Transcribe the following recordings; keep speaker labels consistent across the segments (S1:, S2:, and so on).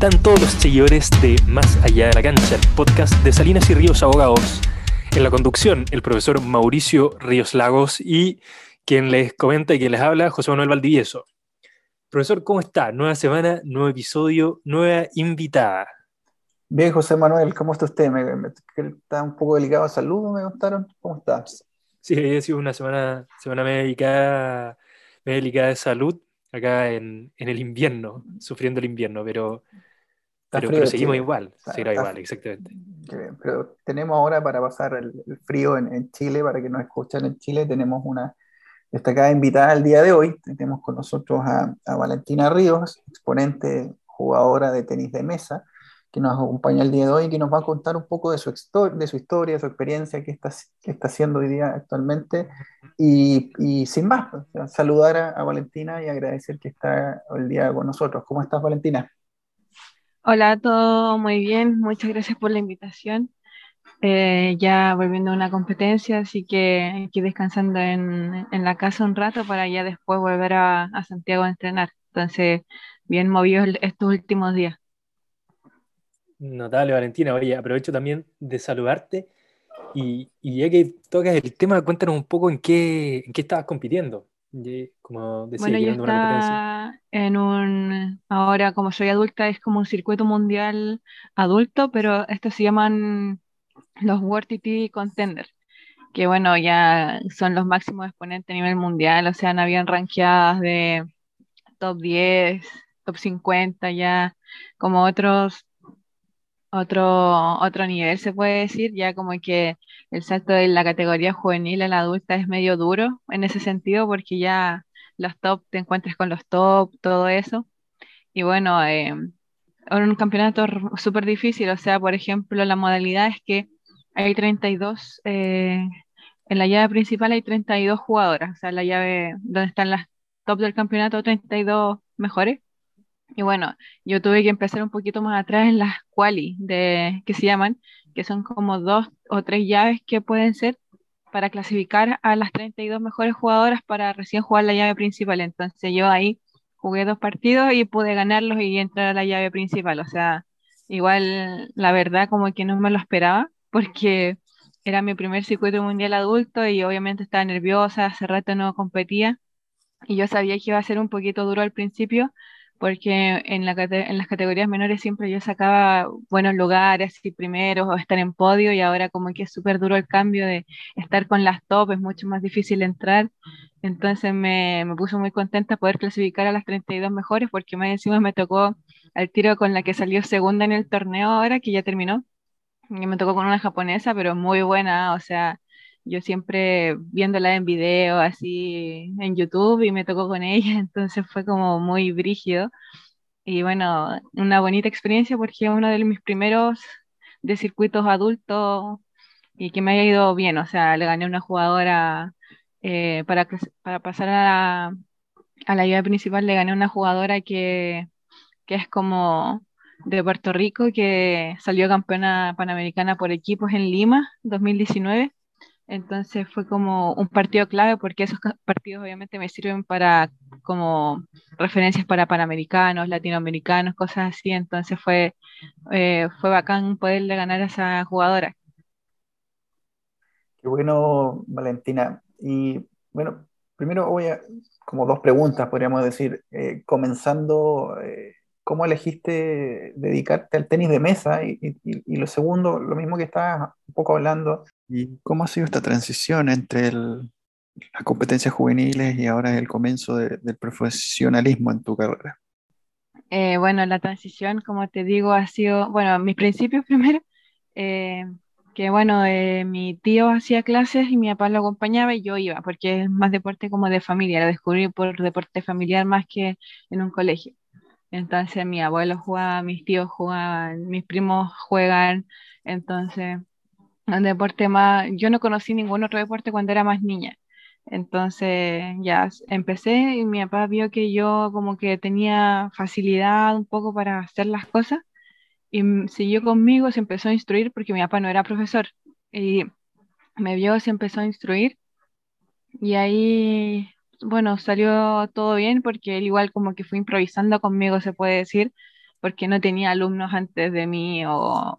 S1: están todos los seguidores de Más Allá de la Cancha, el podcast de Salinas y Ríos Abogados? En la conducción, el profesor Mauricio Ríos Lagos y quien les comenta y quien les habla, José Manuel Valdivieso. Profesor, ¿cómo está? Nueva semana, nuevo episodio, nueva invitada.
S2: Bien, José Manuel, ¿cómo está usted? Me, está un poco delicado de salud, me contaron. ¿Cómo está?
S1: Sí, ha sido una semana, semana médica, médica de salud acá en, el invierno, sufriendo el invierno, pero, pero, seguimos igual, seguirá igual, exactamente.
S2: Pero tenemos ahora para pasar el, frío en, Chile, para que nos escuchen en Chile, tenemos una destacada invitada el día de hoy. Tenemos con nosotros a, a Valentina Ríos, exponente, jugadora de tenis de mesa, que nos acompaña el día de hoy y que nos va a contar un poco de su, de su historia, de su experiencia, qué está, qué está haciendo hoy día actualmente. Y, y sin más, pues, saludar a, Valentina y agradecer que está el día con nosotros. ¿Cómo estás, Valentina?
S3: Hola, todo muy bien. Muchas gracias por la invitación. Eh, ya volviendo a una competencia, así que aquí descansando en, en, la casa un rato para ya después volver a, a Santiago a entrenar. Entonces, bien movido estos últimos días.
S1: Notable, Valentina. Oye, aprovecho también de saludarte y, ya que tocas el tema, cuéntanos un poco en qué, en qué estabas compitiendo.
S3: Como bueno, yo estaba en un, ahora como soy adulta, es como un circuito mundial adulto, pero estos se llaman los World TT Contender, que bueno, ya son los máximos exponentes a nivel mundial, o sea, habían ranqueadas de top 10, top 50, ya como otros otro, otro nivel, se puede decir, ya como que el salto de la categoría juvenil a la adulta es medio duro en ese sentido, porque ya los top, te encuentras con los top, todo eso. Y bueno, eh, un campeonato súper difícil, o sea, por ejemplo, la modalidad es que hay 32, eh, en la llave principal hay 32 jugadoras, o sea, la llave donde están las top del campeonato, 32 mejores. Y bueno, yo tuve que empezar un poquito más atrás en las quali de, que se llaman, que son como dos o tres llaves que pueden ser para clasificar a las 32 mejores jugadoras para recién jugar la llave principal. Entonces yo ahí jugué dos partidos y pude ganarlos y entrar a la llave principal. O sea, igual la verdad como que no me lo esperaba porque era mi primer circuito mundial adulto y obviamente estaba nerviosa, hace rato no competía y yo sabía que iba a ser un poquito duro al principio, porque en, la, en las categorías menores siempre yo sacaba buenos lugares, y primeros o estar en podio, y ahora como que es súper duro el cambio de estar con las top, es mucho más difícil entrar. Entonces me, me puso muy contenta poder clasificar a las 32 mejores, porque más encima me tocó al tiro con la que salió segunda en el torneo ahora, que ya terminó. Y me tocó con una japonesa, pero muy buena, o sea, yo siempre viéndola en video, así en YouTube, y me tocó con ella, entonces fue como muy brígido. Y bueno, una bonita experiencia porque es uno de mis primeros de circuitos adultos y que me haya ido bien, o sea, le gané a una jugadora eh, para, para pasar a la, a la principal, le gané a una jugadora que, que es como de Puerto Rico, que salió campeona panamericana por equipos en Lima 2019 entonces fue como un partido clave porque esos partidos obviamente me sirven para como referencias para panamericanos, latinoamericanos, cosas así. Entonces fue, eh, fue bacán poderle ganar a esa jugadora.
S2: Qué bueno, Valentina. Y bueno, primero voy a, como dos preguntas, podríamos decir, eh, comenzando, eh, ¿cómo elegiste dedicarte al tenis de mesa? Y, y, lo segundo, lo mismo que estabas un poco hablando, ¿Y cómo ha sido esta transición entre las competencias juveniles y ahora el comienzo del profesionalismo en tu carrera?
S3: Eh, bueno, la transición, como te digo, ha sido, bueno, mis principios primero, eh, que bueno, eh, mi tío hacía clases y mi papá lo acompañaba y yo iba, porque es más deporte como de familia, lo descubrí por deporte familiar más que en un colegio. Entonces mi abuelo jugaba, mis tíos jugaban, mis primos juegan, entonces un deporte más, yo no conocí ningún otro deporte cuando era más niña. Entonces ya empecé y mi papá vio que yo como que tenía facilidad un poco para hacer las cosas y siguió conmigo, se empezó a instruir porque mi papá no era profesor y me vio, se empezó a instruir y ahí, bueno, salió todo bien porque él igual como que fue improvisando conmigo, se puede decir, porque no tenía alumnos antes de mí o,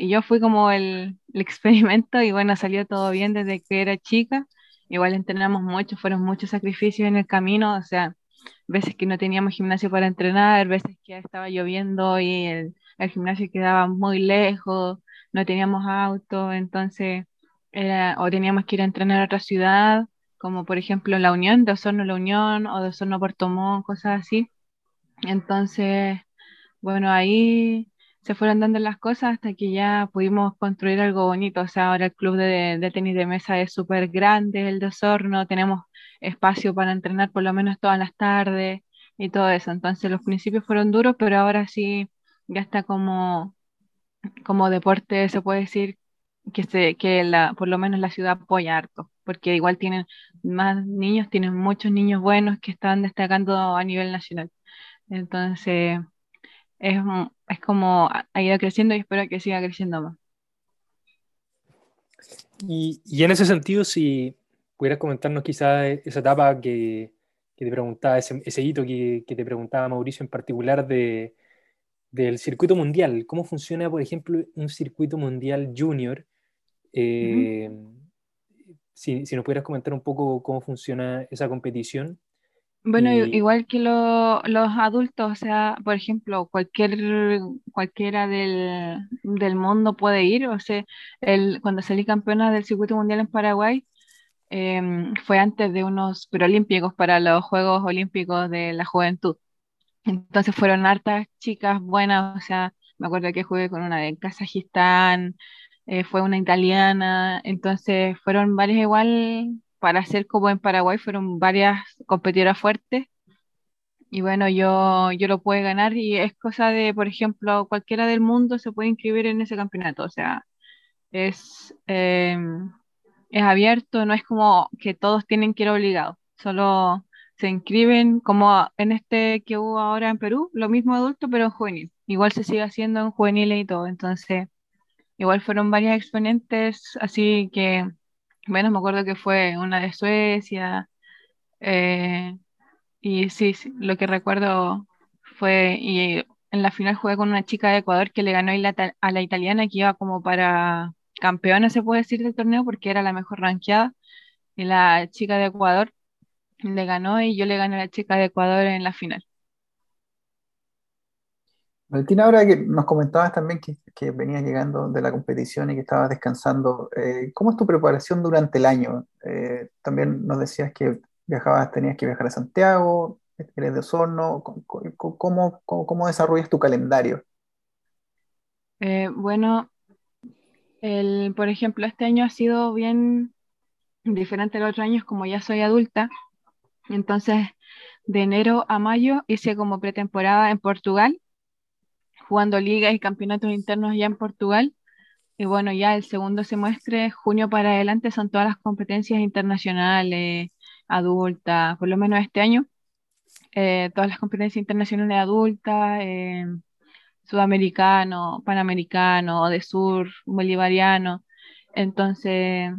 S3: yo fui como el, el, experimento y bueno, salió todo bien desde que era chica. Igual entrenamos mucho, fueron muchos sacrificios en el camino, o sea, veces que no teníamos gimnasio para entrenar, veces que estaba lloviendo y el, gimnasio quedaba muy lejos, no teníamos auto, entonces o teníamos que ir a entrenar a otra ciudad, como por ejemplo La Unión, de Osorno La Unión o de Osorno Puerto Montt, cosas así. Entonces, bueno, ahí se fueron dando las cosas hasta que ya pudimos construir algo bonito. O sea, ahora el club de, tenis de mesa es súper grande, el de Osorno, tenemos espacio para entrenar por lo menos todas las tardes y todo eso. Entonces los principios fueron duros, pero ahora sí ya está como, como deporte, se puede decir que, se, que la, por lo menos la ciudad apoya harto, porque igual tienen más niños, tienen muchos niños buenos que están destacando a nivel nacional. Entonces, es, es como ha ido creciendo y espero que siga creciendo más.
S1: Y, y en ese sentido, si pudieras comentarnos quizá esa etapa que, que te preguntaba, ese, ese hito que, que, te preguntaba Mauricio en particular de, del circuito mundial. ¿Cómo funciona, por ejemplo, un circuito mundial junior? Eh, si, si, nos pudieras comentar un poco cómo funciona esa competición.
S3: Bueno, igual que lo, los adultos, o sea, por ejemplo, cualquier, cualquiera del, del mundo puede ir. O sea, el, cuando salí campeona del circuito mundial en Paraguay, em, fue antes de unos preolímpicos para los Juegos Olímpicos de la Juventud. Entonces fueron hartas chicas buenas, o sea, me acuerdo que jugué con una de Kazajistán, eh, fue una italiana, entonces fueron varias igual, para ser como en Paraguay, fueron varias competidoras fuertes. Y bueno, yo, yo lo pude ganar y es cosa de, por ejemplo, cualquiera del mundo se puede inscribir en ese campeonato, o sea, es, em, es abierto, no es como que todos tienen que ir obligados, solo se inscriben como en este que hubo ahora en Perú, lo mismo adulto, pero en juvenil. Igual se sigue haciendo en juvenil y todo. Entonces, igual fueron varias exponentes, así que, bueno, me acuerdo que fue una de Suecia. Eh, y sí, lo que recuerdo fue, y en la final jugué con una chica de Ecuador que le ganó a la italiana que iba como para campeona, se puede decir, del torneo porque era la mejor ranqueada. Y la chica de Ecuador le ganó y yo le gané a la chica de Ecuador en la final.
S2: Valentina, ahora que nos comentabas también que, que venías llegando de la competición y que estabas descansando, eh, ¿cómo es tu preparación durante el año? Eh, también nos decías que viajabas, tenías que viajar a Santiago, eres de Osorno, ¿cómo, cómo, desarrollas tu calendario?
S3: Eh, bueno, por ejemplo, este año ha sido bien diferente a los otros años, como ya soy adulta, entonces, de enero a mayo hice como pretemporada en Portugal, jugando ligas y campeonatos internos ya en Portugal. Y bueno, ya el segundo semestre, junio para adelante, son todas las competencias internacionales, adultas, por lo menos este año, eh, todas las competencias internacionales adultas, eh, sudamericano, panamericano, de sur, bolivariano. Entonces,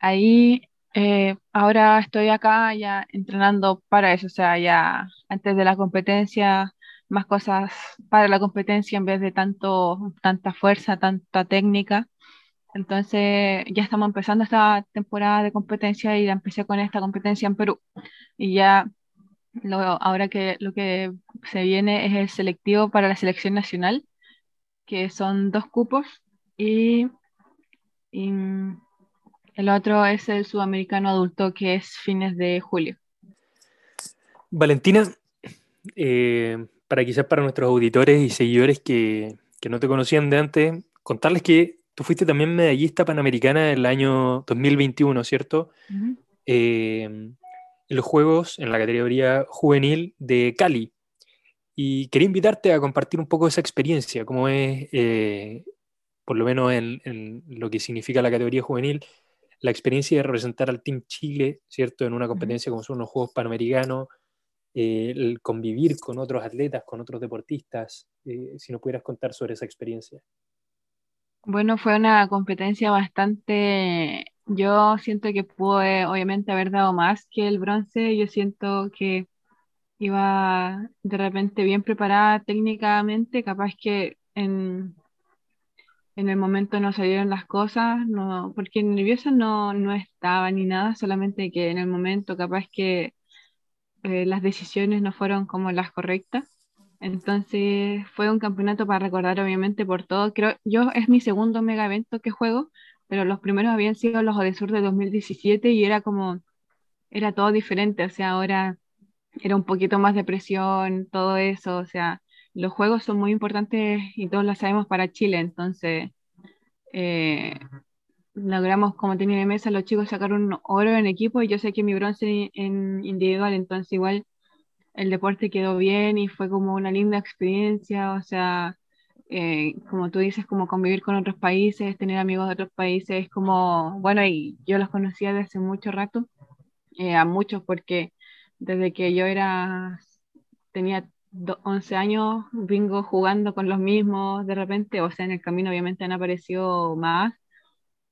S3: ahí eh, ahora estoy acá ya entrenando para eso, o sea, ya antes de la competencia, más cosas para la competencia en vez de tanto, tanta fuerza, tanta técnica. Entonces ya estamos empezando esta temporada de competencia y ya empecé con esta competencia en Perú. Y ya lo, ahora que lo que se viene es el selectivo para la selección nacional, que son dos cupos y, y el otro es el sudamericano adulto, que es fines de julio.
S1: Valentina, eh, para quizás para nuestros auditores y seguidores que, que, no te conocían de antes, contarles que tú fuiste también medallista panamericana en el año 2021, ¿cierto? Eh, en los Juegos, en la categoría juvenil de Cali. Y quería invitarte a compartir un poco esa experiencia, cómo es, eh, por lo menos en, en, lo que significa la categoría juvenil, la experiencia de representar al Team Chile, ¿cierto? En una competencia como son los Juegos Panamericanos, eh, convivir con otros atletas, con otros deportistas, eh, si nos pudieras contar sobre esa experiencia.
S3: Bueno, fue una competencia bastante, yo siento que pude obviamente haber dado más que el bronce, yo siento que iba de repente bien preparada técnicamente, capaz que en, en el momento no salieron las cosas, no, porque nerviosa no, no estaba ni nada, solamente que en el momento capaz que eh, las decisiones no fueron como las correctas. Entonces fue un campeonato para recordar obviamente por todo. Creo, yo es mi segundo mega evento que juego, pero los primeros habían sido los Odesur de 2017 y era como, era todo diferente, o sea, ahora era un poquito más de presión, todo eso, o sea, los juegos son muy importantes y todos lo sabemos para Chile, entonces eh, logramos como tenía de mesa los chicos sacaron oro en equipo y yo sé que mi bronce en individual, entonces igual el deporte quedó bien y fue como una linda experiencia, o sea, eh, como tú dices, como convivir con otros países, tener amigos de otros países, como, bueno, y yo los conocía desde hace mucho rato, eh, a muchos porque desde que yo era, tenía 11 años, vengo jugando con los mismos de repente, o sea, en el camino obviamente han aparecido más,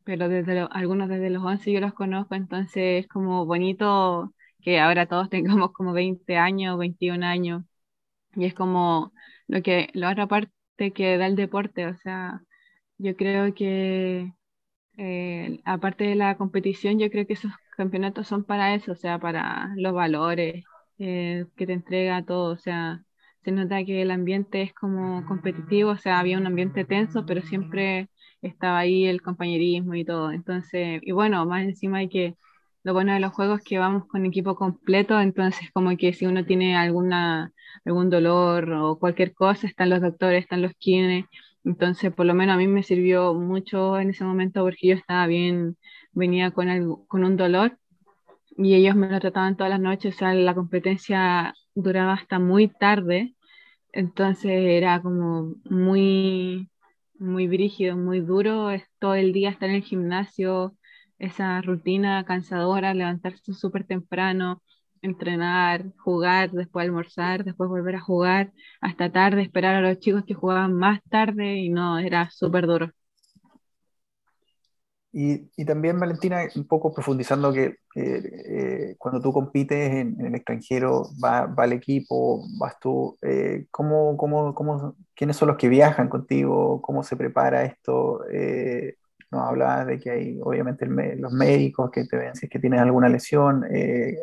S3: pero desde algunos desde los 11 yo los conozco, entonces es como bonito que ahora todos tengamos como 20 años, 21 años, y es como lo que, la otra parte que da el deporte, o sea, yo creo que eh, aparte de la competición, yo creo que esos campeonatos son para eso, o sea, para los valores eh, que te entrega todo, o sea, se nota que el ambiente es como competitivo, o sea, había un ambiente tenso, pero siempre estaba ahí el compañerismo y todo. Entonces, y bueno, más encima hay que, lo bueno de los juegos es que vamos con equipo completo, entonces como que si uno tiene alguna, algún dolor o cualquier cosa, están los doctores, están los kines, entonces por lo menos a mí me sirvió mucho en ese momento porque estaba bien, venía con, algo, con un dolor y ellos me lo trataban todas las noches, o sea, la competencia duraba hasta muy tarde, entonces era como muy, muy brígido, muy duro, es todo el día estar en el gimnasio, esa rutina cansadora, levantarse súper temprano, entrenar, jugar, después almorzar, después volver a jugar hasta tarde, esperar a los chicos que jugaban más tarde y no, era súper duro.
S2: Y, también, Valentina, un poco profundizando que eh, cuando tú compites en, el extranjero, va, va, el equipo, vas tú, eh, ¿cómo, cómo, cómo, quiénes son los que viajan contigo? ¿Cómo se prepara esto? Eh, nos hablabas de que hay, obviamente, los médicos que te ven si es que tienes alguna lesión, eh,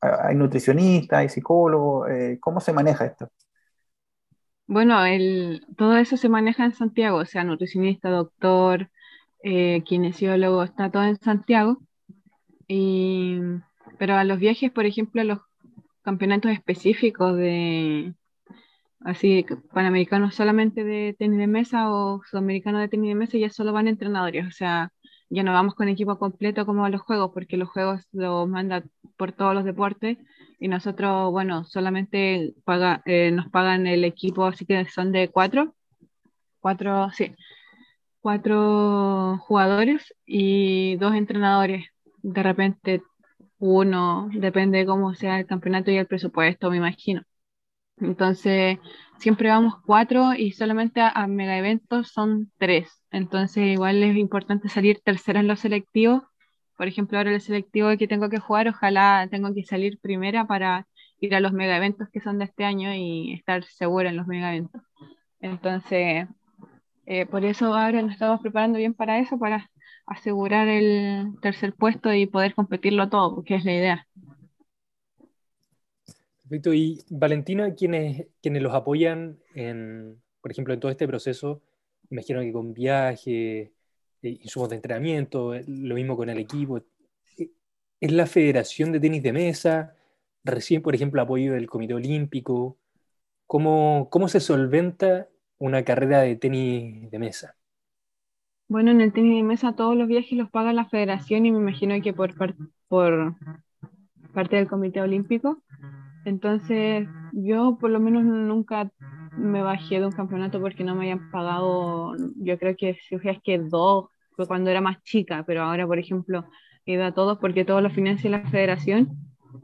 S2: hay nutricionistas, hay psicólogos, ¿cómo se maneja esto?
S3: Bueno, el, todo eso se maneja en Santiago, o sea, nutricionista, doctor, eh, kinesiólogo, está todo en Santiago. Y, pero a los viajes, por ejemplo, a los campeonatos específicos de así panamericanos solamente de tenis de mesa o sudamericanos de tenis de mesa ya solo van entrenadores, o sea, ya no vamos con equipo completo como a los juegos, porque los juegos los manda por todos los deportes y nosotros, bueno, solamente paga, eh, nos pagan el equipo, así que son de cuatro, cuatro, sí, cuatro jugadores y dos entrenadores. De repente uno, depende de cómo sea el campeonato y el presupuesto, me imagino. Entonces, siempre vamos cuatro y solamente a, mega eventos son tres. Entonces, igual es importante salir tercera en los selectivos. Por ejemplo, ahora el selectivo que tengo que jugar, ojalá tengo que salir primera para ir a los mega eventos que son de este año y estar segura en los mega eventos. Entonces, eh, por eso ahora nos estamos preparando bien para eso, para asegurar el tercer puesto y poder competirlo todo, porque es la idea.
S1: Perfecto. Y Valentina, quienes, quienes los apoyan, en, por ejemplo, en todo este proceso, imagino que con viajes, eh, insumos de entrenamiento, eh, lo mismo con el equipo, ¿es la Federación de Tenis de Mesa? Recién, por ejemplo, apoyo del Comité Olímpico. ¿Cómo, cómo se solventa una carrera de tenis de mesa?
S3: Bueno, en el tenis de mesa todos los viajes los paga la federación y me imagino que por, por parte del Comité Olímpico. Entonces, yo por lo menos nunca me bajé de un campeonato porque no me hayan pagado, yo creo que si es que dos, fue cuando era más chica, pero ahora, por ejemplo, he ido a todos porque todos lo financia la federación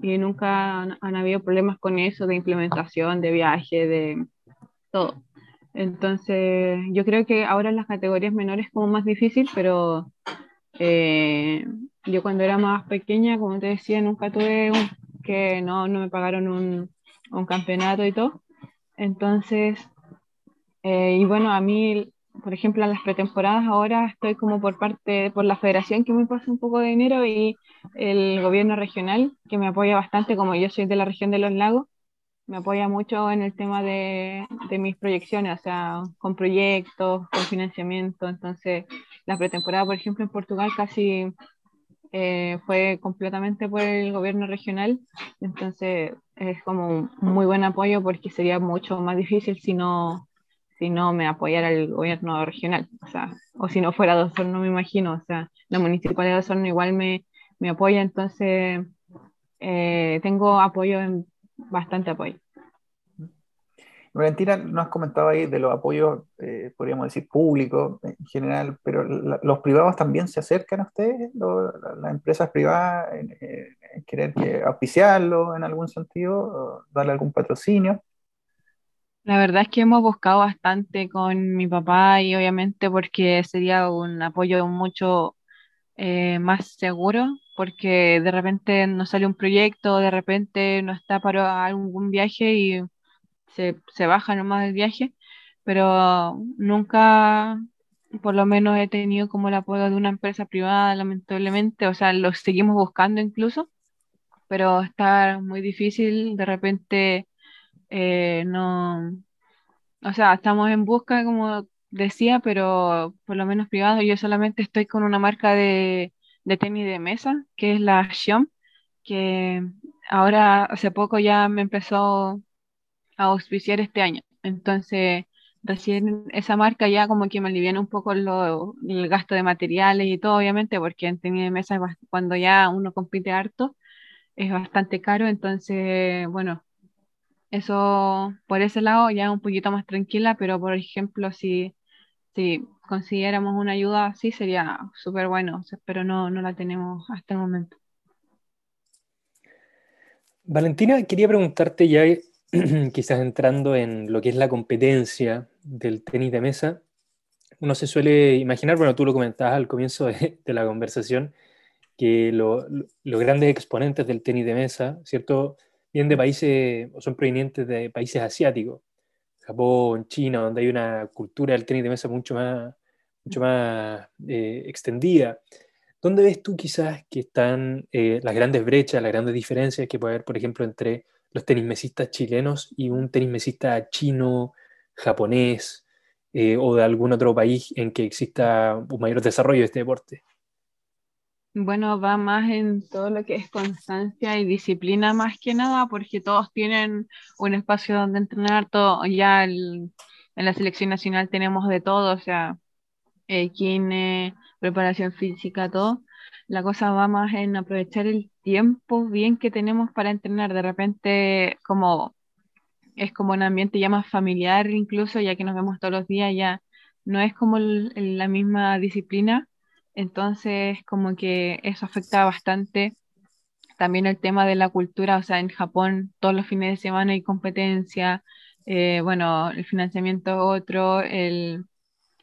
S3: y nunca han, han habido problemas con eso de implementación, de viaje, de todo. Entonces, yo creo que ahora en las categorías menores es como más difícil, pero eh, yo cuando era más pequeña, como te decía, nunca tuve que no, no me pagaron un, un campeonato y todo. Entonces, eh, y bueno, a mí, por ejemplo, en las pretemporadas ahora estoy como por parte, por la federación que me pasa un poco de dinero y el gobierno regional que me apoya bastante, como yo soy de la región de los lagos, me apoya mucho en el tema de, de mis proyecciones, o sea, con proyectos, con financiamiento. Entonces, la pretemporada, por ejemplo, en Portugal casi eh, fue completamente por el gobierno regional, entonces es como un muy buen apoyo porque sería mucho más difícil si no, si no me apoyara el gobierno regional, o sea, o si no fuera de Osorno, me imagino, o sea, la municipalidad de Osorno igual me, me apoya, entonces eh, tengo apoyo, en, bastante apoyo.
S2: Valentina, nos has comentado ahí de los apoyos, eh, podríamos decir, públicos en general, pero ¿los privados también se acercan a ustedes? ¿Las empresas privadas en, querer que auspiciarlo en algún sentido? ¿Darle algún patrocinio?
S3: La verdad es que hemos buscado bastante con mi papá y obviamente porque sería un apoyo mucho eh, más seguro, porque de repente nos sale un proyecto, de repente no está para algún viaje y se, baja nomás del viaje, pero nunca, por lo menos he tenido como el apoyo de una empresa privada, lamentablemente, o sea, lo seguimos buscando incluso, pero está muy difícil, de repente eh, no, o sea, estamos en busca, como decía, pero por lo menos privado, yo solamente estoy con una marca de, de tenis de mesa, que es la Xiom, que ahora hace poco ya me empezó a auspiciar este año. Entonces, recién esa marca ya como que me aliviana un poco lo, el gasto de materiales y todo, obviamente, porque en tenis de mesa cuando ya uno compite harto es bastante caro, entonces, bueno, eso por ese lado ya un poquito más tranquila, pero por ejemplo, si, si consiguiéramos una ayuda así sería súper bueno, pero no, no la tenemos hasta el momento.
S1: Valentina, quería preguntarte ya quizás entrando en lo que es la competencia del tenis de mesa, uno se suele imaginar, bueno, tú lo comentabas al comienzo de, la conversación, que los grandes exponentes del tenis de mesa, ¿cierto? Vienen de países, o son provenientes de países asiáticos, Japón, China, donde hay una cultura del tenis de mesa mucho más, mucho más eh, extendida. ¿Dónde ves tú quizás que están eh, las grandes brechas, las grandes diferencias que puede haber, por ejemplo, entre los tenismesistas chilenos y un tenismesista chino, japonés eh, o de algún otro país en que exista un mayor desarrollo de este deporte?
S3: Bueno, va más en todo lo que es constancia y disciplina más que nada, porque todos tienen un espacio donde entrenar, todo, ya en la selección nacional tenemos de todo, o sea, eh, preparación física, todo la cosa va más en aprovechar el tiempo bien que tenemos para entrenar. De repente, como es como un ambiente ya más familiar, incluso ya que nos vemos todos los días, ya no es como la misma disciplina. Entonces, como que eso afecta bastante. También el tema de la cultura, o sea, en Japón todos los fines de semana hay competencia, eh, bueno, el financiamiento otro, el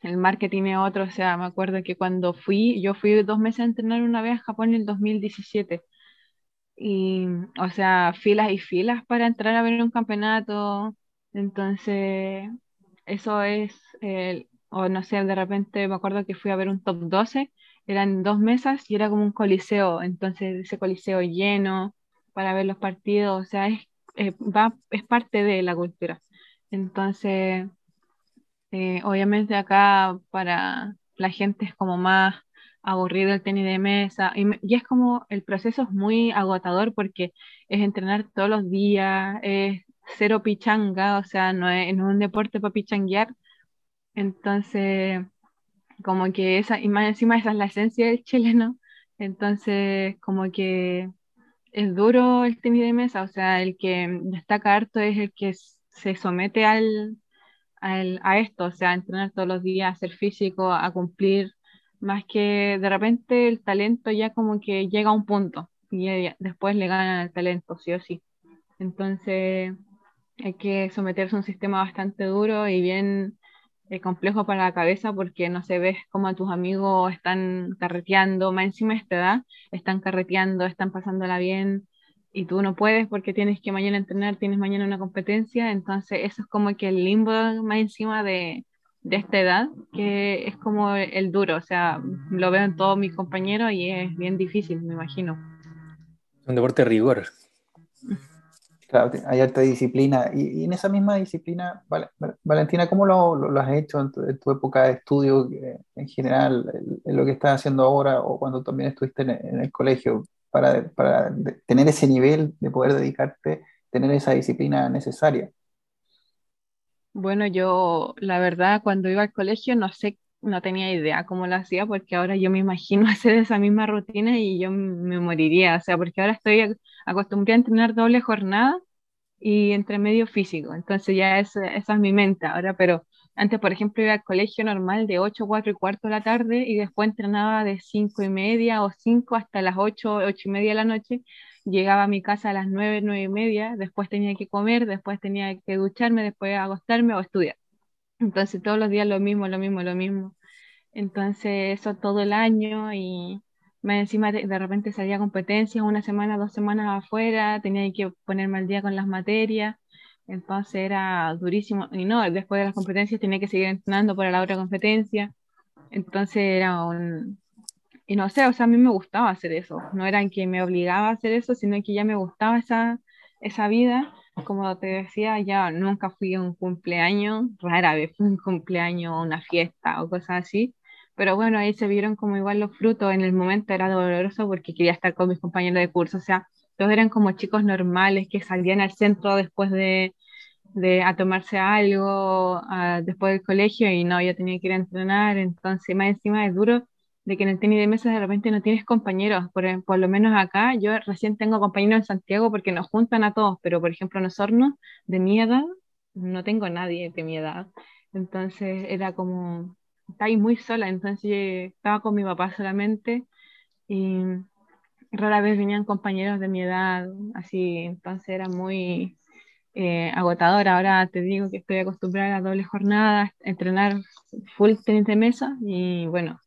S3: el marketing es otro, o sea, me acuerdo que cuando fui, yo fui dos meses a entrenar una vez a Japón en el 2017. Y, o sea, filas y filas para entrar a ver un campeonato. Entonces, eso es, o no sé, de repente me acuerdo que fui a ver un top 12, eran dos mesas y era como un coliseo. Entonces, ese coliseo lleno para ver los partidos, o sea, es, va, es parte de la cultura. Entonces, eh, obviamente acá para la gente es como más aburrido el tenis de mesa y, es como el proceso es muy agotador porque es entrenar todos los días, es cero pichanga, o sea, no es, un deporte para pichanguear. Entonces, como que esa, y más encima esa es la esencia del chileno, entonces como que es duro el tenis de mesa, o sea, el que destaca harto es el que se somete al, a esto, o sea, a entrenar todos los días, a ser físico, a cumplir, más que de repente el talento ya como que llega a un punto y después le ganan el talento, sí o sí. Entonces hay que someterse a un sistema bastante duro y bien eh, complejo para la cabeza porque no se ves como tus amigos están carreteando, más encima esta edad, están carreteando, están pasándola bien, y tú no puedes porque tienes que mañana entrenar, tienes mañana una competencia, entonces eso es como que el limbo más encima de, de esta edad, que es como el duro, o sea, lo veo en todos mis compañeros y es bien difícil, me imagino.
S1: Un deporte de rigor.
S2: Claro, hay alta disciplina. Y, en esa misma disciplina, Valentina, ¿cómo lo, lo, has hecho en tu, época de estudio eh, en general, en lo que estás haciendo ahora o cuando también estuviste en, el colegio, para, tener ese nivel de poder dedicarte, tener esa disciplina necesaria?
S3: Bueno, yo la verdad cuando iba al colegio no sé, no tenía idea cómo lo hacía porque ahora yo me imagino hacer esa misma rutina y yo me moriría, o sea, porque ahora estoy acostumbrada a entrenar doble jornada y entre medio físico, entonces ya es, esa es mi mente ahora, pero antes, por ejemplo, iba al colegio normal de 8, 4 y cuarto de la tarde y después entrenaba de 5 y media o 5 hasta las 8, 8 y media de la noche llegaba a mi casa a las nueve, nueve y media, después tenía que comer, después tenía que ducharme, después acostarme o estudiar. Entonces todos los días lo mismo, lo mismo, lo mismo. Entonces eso todo el año y más encima de, repente salía competencias, una semana, dos semanas afuera, tenía que ponerme al día con las materias. Entonces era durísimo. Y no, después de las competencias tenía que seguir entrenando para la otra competencia. Entonces era un, y no sé, o sea, a mí me gustaba hacer eso. No era que me obligaba a hacer eso, sino que ya me gustaba esa, esa vida. Como te decía, ya nunca fui a un cumpleaños, rara vez fui a un cumpleaños, una fiesta o cosas así. Pero bueno, ahí se vieron como igual los frutos. En el momento era doloroso porque quería estar con mis compañeros de curso. O sea, todos eran como chicos normales que salían al centro después de, de a tomarse algo, después del colegio y no, yo tenía que ir a entrenar. Entonces, más encima es duro de que en el tenis de mesa de repente no tienes compañeros. Por, por, lo menos acá, yo recién tengo compañeros en Santiago porque nos juntan a todos, pero por ejemplo en Osorno, de mi edad, no tengo nadie de mi edad. Entonces era como, estaba ahí muy sola, entonces estaba con mi papá solamente y rara vez venían compañeros de mi edad, así, entonces era muy eh, agotador. Ahora te digo que estoy acostumbrada a dobles jornadas, entrenar full tenis de mesa y bueno,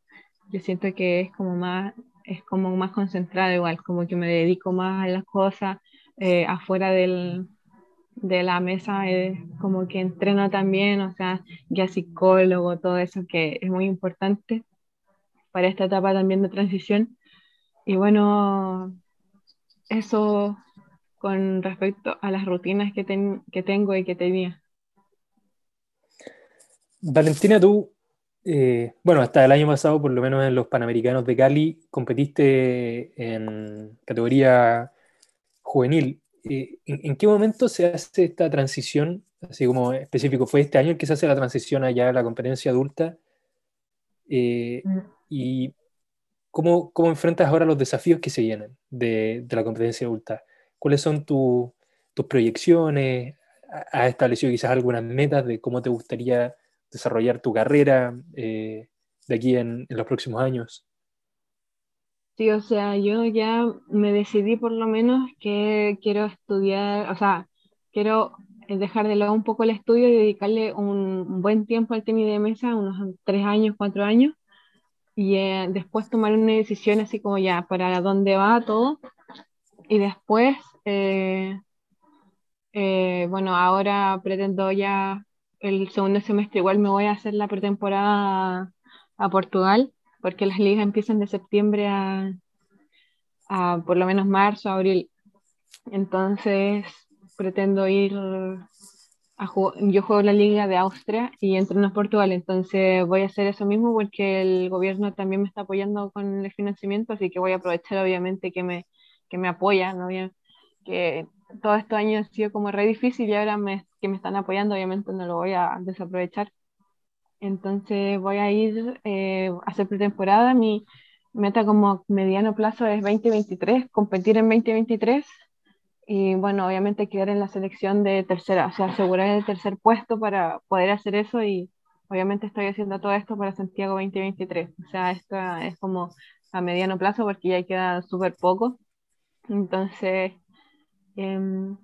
S3: yo siento que es como más, es como más concentrado igual, como que me dedico más a las cosas eh, afuera del, de la mesa, como que entreno también, o sea, ya psicólogo, todo eso que es muy importante para esta etapa también de transición. Y bueno, eso con respecto a las rutinas que, que tengo y que tenía.
S1: Valentina, tú eh, bueno, hasta el año pasado, por lo menos en los Panamericanos de Cali, competiste en categoría juvenil. Eh, ¿en, qué momento se hace esta transición, así como específico? ¿Fue este año el que se hace la transición allá a la competencia adulta? Eh, mm. ¿Y cómo, cómo, enfrentas ahora los desafíos que se vienen de, de la competencia adulta? ¿Cuáles son tus proyecciones? ¿Has establecido quizás algunas metas de cómo te gustaría desarrollar tu carrera eh, de aquí en, los próximos años?
S3: Sí, o sea, yo ya me decidí por lo menos que quiero estudiar, o sea, quiero dejar de lado un poco el estudio y dedicarle un, buen tiempo al tenis de mesa, unos tres años, cuatro años, y eh, después tomar una decisión así como ya, para dónde va todo, y después, eh, bueno, ahora pretendo ya el segundo semestre igual me voy a hacer la pretemporada a, Portugal, porque las ligas empiezan de septiembre a, a por lo menos marzo, abril. Entonces pretendo ir yo juego la liga de Austria y entreno en Portugal, entonces voy a hacer eso mismo porque el gobierno también me está apoyando con el financiamiento, así que voy a aprovechar obviamente que me, que me apoya, ¿no? que todos estos años ha sido como re difícil y ahora me, que me están apoyando, obviamente no lo voy a desaprovechar. Entonces voy a ir eh, a hacer pretemporada. Mi meta como mediano plazo es 2023, competir en 2023 y bueno, obviamente quedar en la selección de tercera, o sea, asegurar el tercer puesto para poder hacer eso y obviamente estoy haciendo todo esto para Santiago 2023. O sea, esto es como a mediano plazo porque ya queda súper poco. Entonces, Em,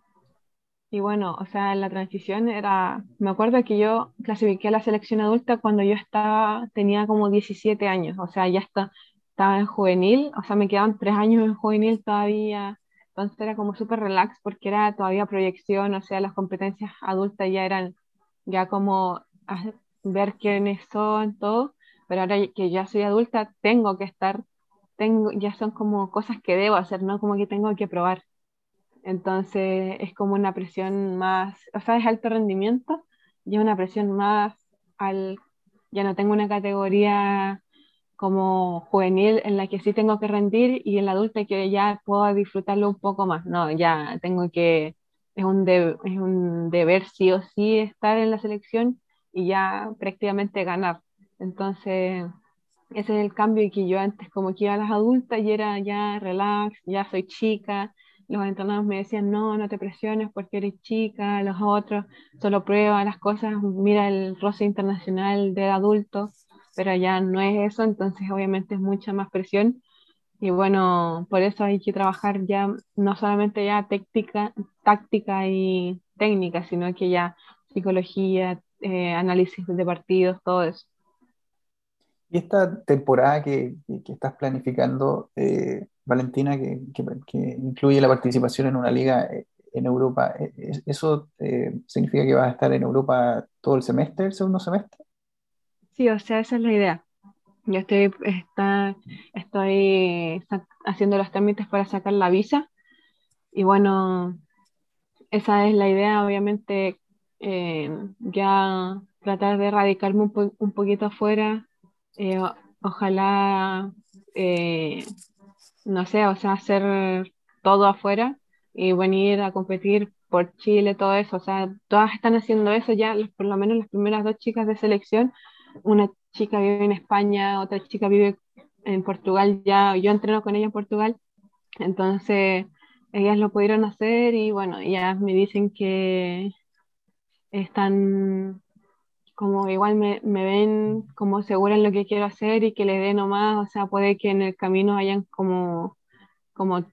S3: y bueno, o sea, la transición era, me acuerdo que yo clasifiqué a la selección adulta cuando yo estaba, tenía como 17 años, o sea, ya está, estaba en juvenil, o sea, me quedaban tres años en juvenil todavía entonces era como súper relax porque era todavía proyección, o sea, las competencias adultas ya eran ya como ver quiénes son, todo, pero ahora que ya soy adulta tengo que estar, tengo, ya son como cosas que debo hacer, no como que tengo que probar. Entonces es como una presión más, o sea, es alto rendimiento y una presión más al, ya no tengo una categoría como juvenil en la que sí tengo que rendir y en la adulta que ya puedo disfrutarlo un poco más. No, ya tengo que, es un, es un deber sí o sí estar en la selección y ya prácticamente ganar. Entonces, ese es el cambio que yo antes como que iba a las adultas y era ya relax, ya soy chica. Los entrenadores me decían, no, no te presiones porque eres chica, los otros solo prueba las cosas, mira el roce internacional de adultos pero ya no es eso, entonces obviamente es mucha más presión y bueno, por eso hay que trabajar ya no solamente ya táctica, táctica y técnica, sino que ya psicología, eh, análisis de partidos, todo eso.
S2: Y esta temporada que, que estás planificando, eh, Valentina, que, que, incluye la participación en una liga eh, en Europa, ¿eso significa que vas a estar en Europa todo el semestre, el segundo semestre?
S3: Sí, o sea, esa es la idea. Yo estoy, está, estoy haciendo los trámites para sacar la visa. Y bueno, esa es la idea, obviamente, eh, ya tratar de radicarme un, poquito afuera, eh, ojalá, eh, no sé, o sea, hacer todo afuera y venir a competir por Chile, todo eso, o sea, todas están haciendo eso ya, por lo menos las primeras dos chicas de selección una chica vive en España, otra chica vive en Portugal, ya yo entreno con ella en Portugal, entonces ellas lo pudieron hacer y bueno, ellas me dicen que están como igual me, ven como segura en lo que quiero hacer y que le dé nomás, o sea, puede que en el camino hayan como, como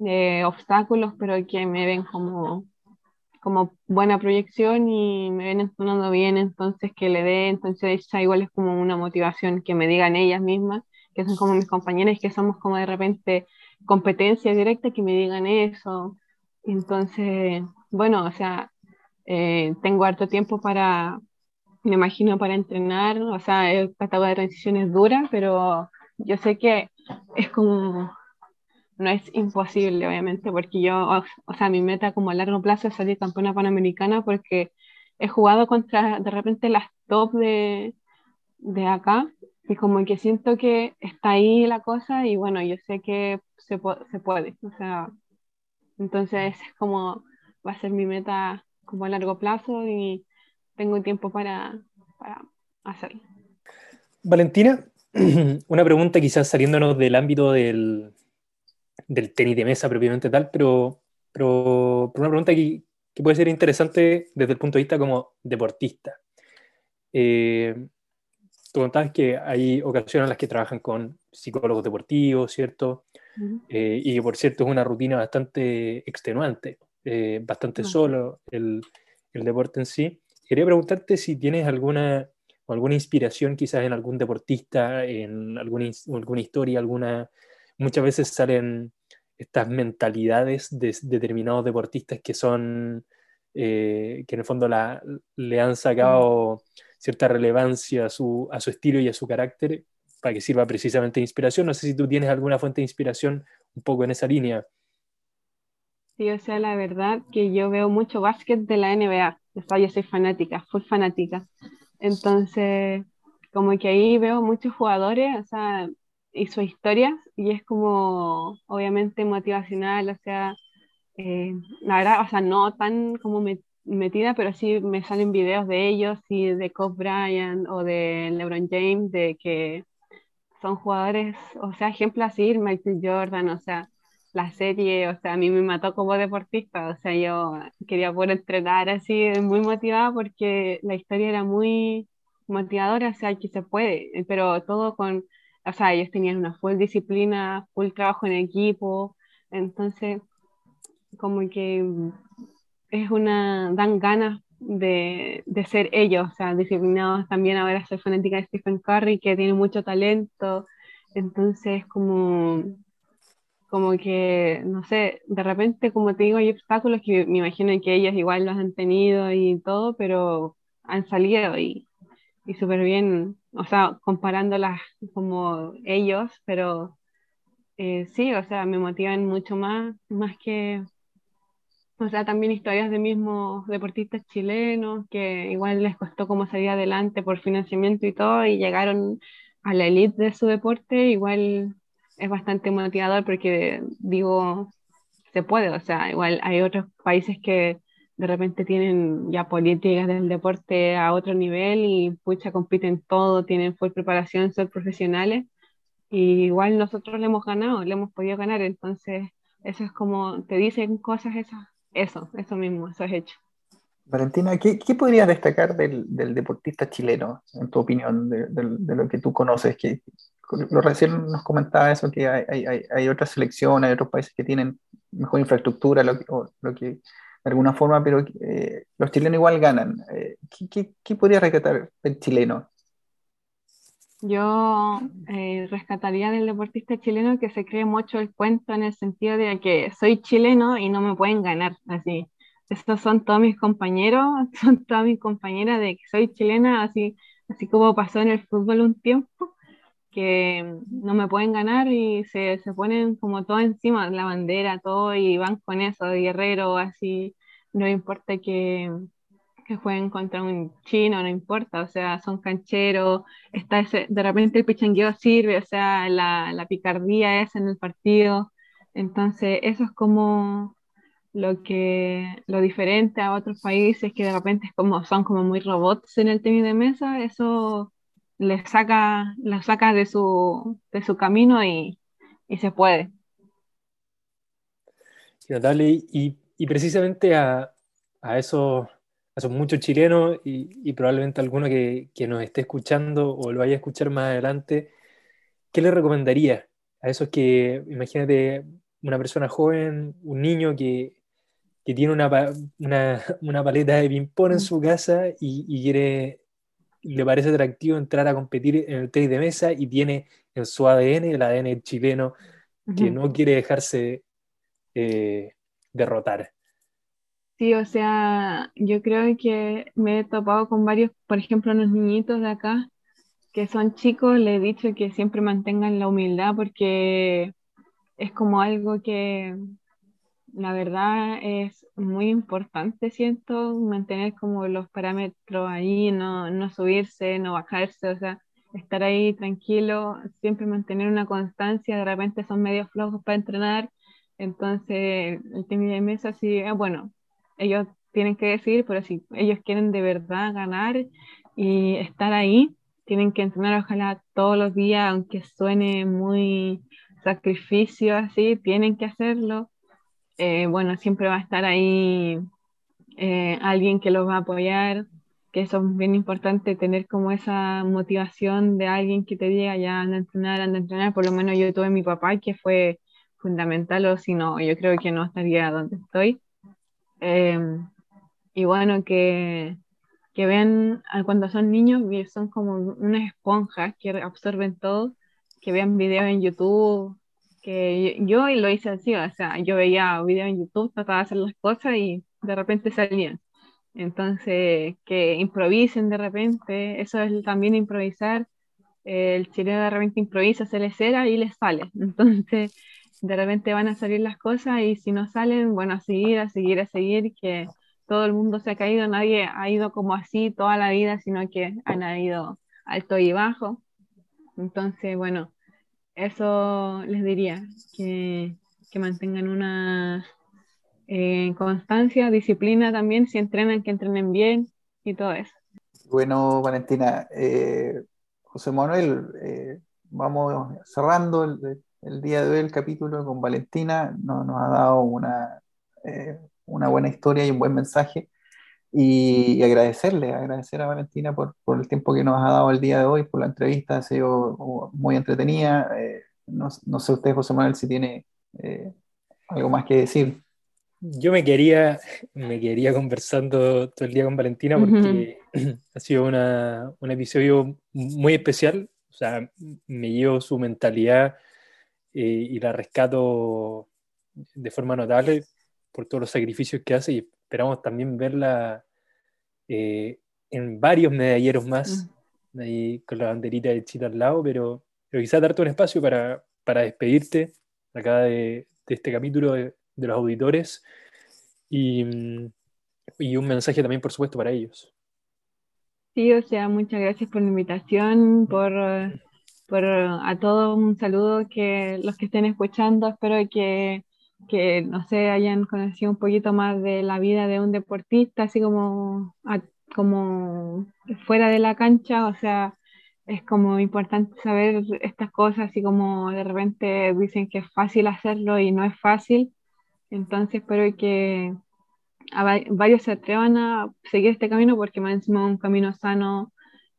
S3: eh, obstáculos, pero que me ven como como buena proyección y me ven entrenando bien, entonces que le dé, entonces esa igual es como una motivación que me digan ellas mismas, que son como mis compañeras, que somos como de repente competencia directa, que me digan eso. Entonces, bueno, o sea, eh, tengo harto tiempo para, me imagino, para entrenar, o sea, esta etapa de transición es dura, pero yo sé que es como no es imposible, obviamente, porque yo, o, sea, mi meta como a largo plazo es salir campeona panamericana porque he jugado contra de repente las top de, de acá y como que siento que está ahí la cosa y bueno, yo sé que se, se puede, o sea, entonces es como va a ser mi meta como a largo plazo y tengo tiempo para, para hacerlo.
S1: Valentina, una pregunta quizás saliéndonos del ámbito del, del tenis de mesa propiamente tal, pero, pero, una pregunta que, que, puede ser interesante desde el punto de vista como deportista. Eh, tú contabas que hay ocasiones en las que trabajan con psicólogos deportivos, ¿cierto? Eh, y que por cierto es una rutina bastante extenuante, eh, bastante solo el, el, deporte en sí. Quería preguntarte si tienes alguna, alguna inspiración quizás en algún deportista, en alguna, alguna historia, alguna... Muchas veces salen estas mentalidades de, determinados deportistas que son, eh, que en el fondo la, le han sacado cierta relevancia a su, a su estilo y a su carácter para que sirva precisamente de inspiración. No sé si tú tienes alguna fuente de inspiración un poco en esa línea.
S3: Sí, o sea, la verdad que yo veo mucho básquet de la NBA. yo soy fanática, full fanática. Entonces, como que ahí veo muchos jugadores, o sea, y su historia, y es como obviamente motivacional, o sea, eh, la verdad, o sea, no tan como metida, pero sí me salen videos de ellos y de Kobe Bryant o de LeBron James, de que son jugadores, o sea, ejemplo así, Michael Jordan, o sea, la serie, o sea, a mí me mató como deportista, o sea, yo quería poder entrenar así, muy motivada porque la historia era muy motivadora, o sea, que se puede, pero todo con o sea, ellos tenían una full disciplina, full trabajo en equipo, entonces como que es una, dan ganas de, de, ser ellos, o sea, disciplinados también ahora soy fanática de Stephen Curry, que tiene mucho talento, entonces como como que, no sé, de repente, como te digo, hay obstáculos que me imagino que ellas igual los han tenido y todo, pero han salido y, y súper bien, o sea, comparándolas como ellos, pero eh, sí, o sea, me motivan mucho más, más que, o sea, también historias de mismos deportistas chilenos que igual les costó como salir adelante por financiamiento y todo y llegaron a la elite de su deporte, igual es bastante motivador porque digo, se puede, o sea, igual hay otros países que de repente tienen ya políticas del deporte a otro nivel y pucha, compiten todo, tienen full preparación, son profesionales. Y igual nosotros le hemos ganado, le hemos podido ganar, entonces eso es como, te dicen cosas esas, eso, eso mismo, eso es hecho.
S2: Valentina, ¿qué, qué podrías destacar del, del, deportista chileno, en tu opinión, de, de, lo que tú conoces? Que, lo recién nos comentaba eso, que hay, hay, hay otras selecciones, hay otros países que tienen mejor infraestructura, lo, o, lo que alguna forma, pero eh, los chilenos igual ganan. Eh, ¿qué, qué, podría rescatar el chileno?
S3: Yo eh, rescataría del deportista chileno que se cree mucho el cuento en el sentido de que soy chileno y no me pueden ganar, así. Estos son todos mis compañeros, son todas mis compañeras de que soy chilena, así, así como pasó en el fútbol un tiempo, que no me pueden ganar y se, se ponen como todo encima, la bandera, todo, y van con eso, guerrero, así, no importa que, que jueguen contra un chino, no importa, o sea, son cancheros, está ese, de repente el pichangueo sirve, o sea, la, la picardía es en el partido, entonces eso es como lo que lo diferente a otros países que de repente es como, son como muy robots en el tenis de mesa, eso les saca, la saca de su, de su camino y, y se puede.
S1: Natalia, y, y precisamente a, a, esos, a esos muchos chilenos y, y probablemente alguno que, que, nos esté escuchando o lo vaya a escuchar más adelante, ¿qué le recomendaría a esos que, imagínate, una persona joven, un niño que, que tiene una, una, una, paleta de ping-pong en su casa y, y quiere le parece atractivo entrar a competir en el tenis de mesa y tiene en su ADN, el ADN chileno, que no quiere dejarse eh, derrotar.
S3: Sí, o sea, yo creo que me he topado con varios, por ejemplo, unos niñitos de acá que son chicos, les he dicho que siempre mantengan la humildad porque es como algo que la verdad es muy importante, siento, mantener como los parámetros ahí, no, no subirse, no bajarse, o sea, estar ahí tranquilo, siempre mantener una constancia, de repente son medio flojos para entrenar, entonces el tenis de mesa sí, ah, bueno, ellos tienen que decidir, pero si ellos quieren de verdad ganar y estar ahí, tienen que entrenar ojalá todos los días, aunque suene muy sacrificio así, tienen que hacerlo. Eh, bueno, siempre va a estar ahí eh, alguien que los va a apoyar, que eso es bien importante, tener como esa motivación de alguien que te diga ya anda a entrenar, anda a entrenar, por lo menos yo tuve mi papá que fue fundamental, o si no, yo creo que no estaría donde estoy. Em, y bueno, que, que vean cuando son niños, son como unas esponjas que absorben todo, que vean videos en YouTube, que yo, lo hice así, o sea, yo veía videos en YouTube, trataba de hacer las cosas y de repente salían. Entonces, que improvisen de repente, eso es también improvisar. El chileno de repente improvisa, se le cera y les sale. Entonces, de repente van a salir las cosas y si no salen, bueno, a seguir, a seguir, a seguir, que todo el mundo se ha caído, nadie ha ido como así toda la vida, sino que han ido alto y bajo. Entonces, bueno, eso les diría, que, mantengan una eh, constancia, disciplina también, si entrenan, que entrenen bien y todo eso.
S2: Bueno, Valentina, eh, José Manuel, eh, vamos cerrando el, día de hoy el capítulo con Valentina, nos, nos ha dado una, una buena historia y un buen mensaje y, agradecerle, agradecer a Valentina por, por, el tiempo que nos ha dado el día de hoy, por la entrevista, ha sido muy entretenida. Eh, no, no, sé usted, José Manuel, si tiene eh, algo más que decir.
S1: Yo me quería, me quería conversando todo el día con Valentina porque ha sido una, un episodio muy especial. O sea, me llevo su mentalidad y la rescato de forma notable por todos los sacrificios que hace y esperamos también verla eh, en varios medalleros más, mm. ahí con la banderita de Chita al lado, pero, pero quizás darte un espacio para, para despedirte acá de, de este capítulo de, de los auditores y, y, un mensaje también, por supuesto, para ellos.
S3: Sí, o sea, muchas gracias por la invitación, por, por a todos un saludo que los que estén escuchando, espero que que, no sé, hayan conocido un poquito más de la vida de un deportista, así como, como fuera de la cancha, o sea, es como importante saber estas cosas, así como de repente dicen que es fácil hacerlo y no es fácil, entonces espero que varios se atrevan a seguir este camino porque más encima es un camino sano,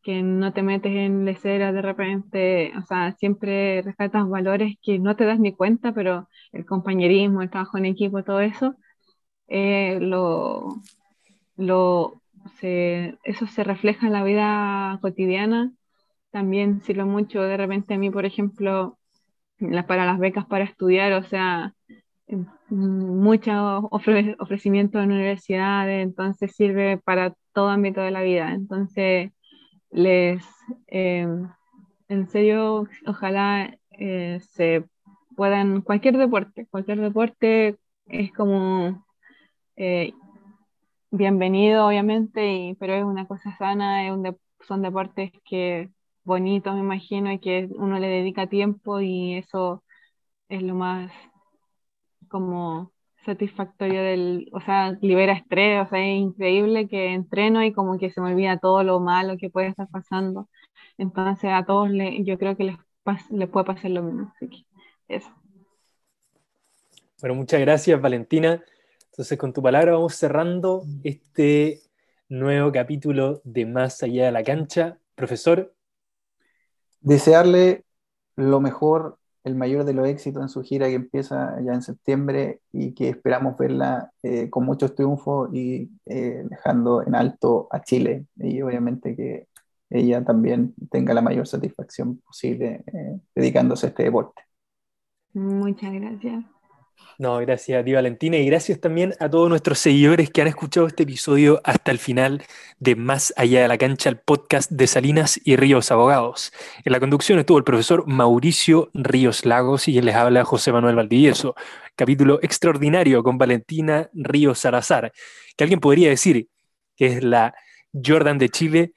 S3: que no te metes en leceras de repente, o sea, siempre rescatas valores que no te das ni cuenta, pero el compañerismo, el trabajo en equipo, todo eso, eh, lo, lo, eso se refleja en la vida cotidiana. También sirve mucho de repente a mí, por ejemplo, para las becas para estudiar, o sea, muchos ofrecimientos en universidades, entonces sirve para todo ámbito de la vida. Entonces, les, eh, en serio, ojalá eh, se puedan, cualquier deporte, cualquier deporte es como eh, bienvenido, obviamente, y, pero es una cosa sana, es un son deportes que bonitos, me imagino, y que uno le dedica tiempo y eso es lo más como satisfactorio del, o sea, libera estrés, o sea, es increíble que entreno y como que se me olvida todo lo malo que puede estar pasando. Entonces a todos le, yo creo que les, les puede pasar lo mismo. Así que eso.
S1: Bueno, muchas gracias Valentina. Entonces con tu palabra vamos cerrando este nuevo capítulo de Más allá de la cancha. Profesor.
S2: Desearle lo mejor el mayor de los éxitos en su gira que empieza ya en septiembre y que esperamos verla eh, con muchos triunfos y eh, dejando en alto a Chile y obviamente que ella también tenga la mayor satisfacción posible eh, dedicándose a este deporte.
S3: Muchas gracias.
S1: No, gracias a ti Valentina y gracias también a todos nuestros seguidores que han escuchado este episodio hasta el final de Más allá de la cancha, el podcast de Salinas y Ríos Abogados. En la conducción estuvo el profesor Mauricio Ríos Lagos y quien les habla José Manuel Valdivieso. Capítulo extraordinario con Valentina Ríos Salazar, que alguien podría decir que es la Jordan de Chile,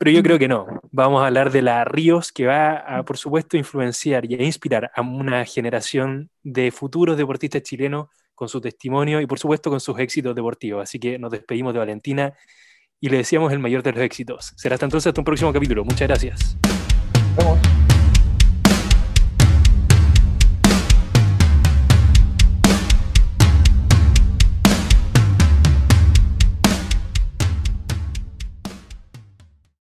S1: pero yo creo que no. Vamos a hablar de la Ríos, que va a, por supuesto, influenciar y a inspirar a una generación de futuros deportistas chilenos con su testimonio y, por supuesto, con sus éxitos deportivos. Así que nos despedimos de Valentina y le deseamos el mayor de los éxitos. Será hasta entonces hasta un próximo capítulo. Muchas gracias. Vamos.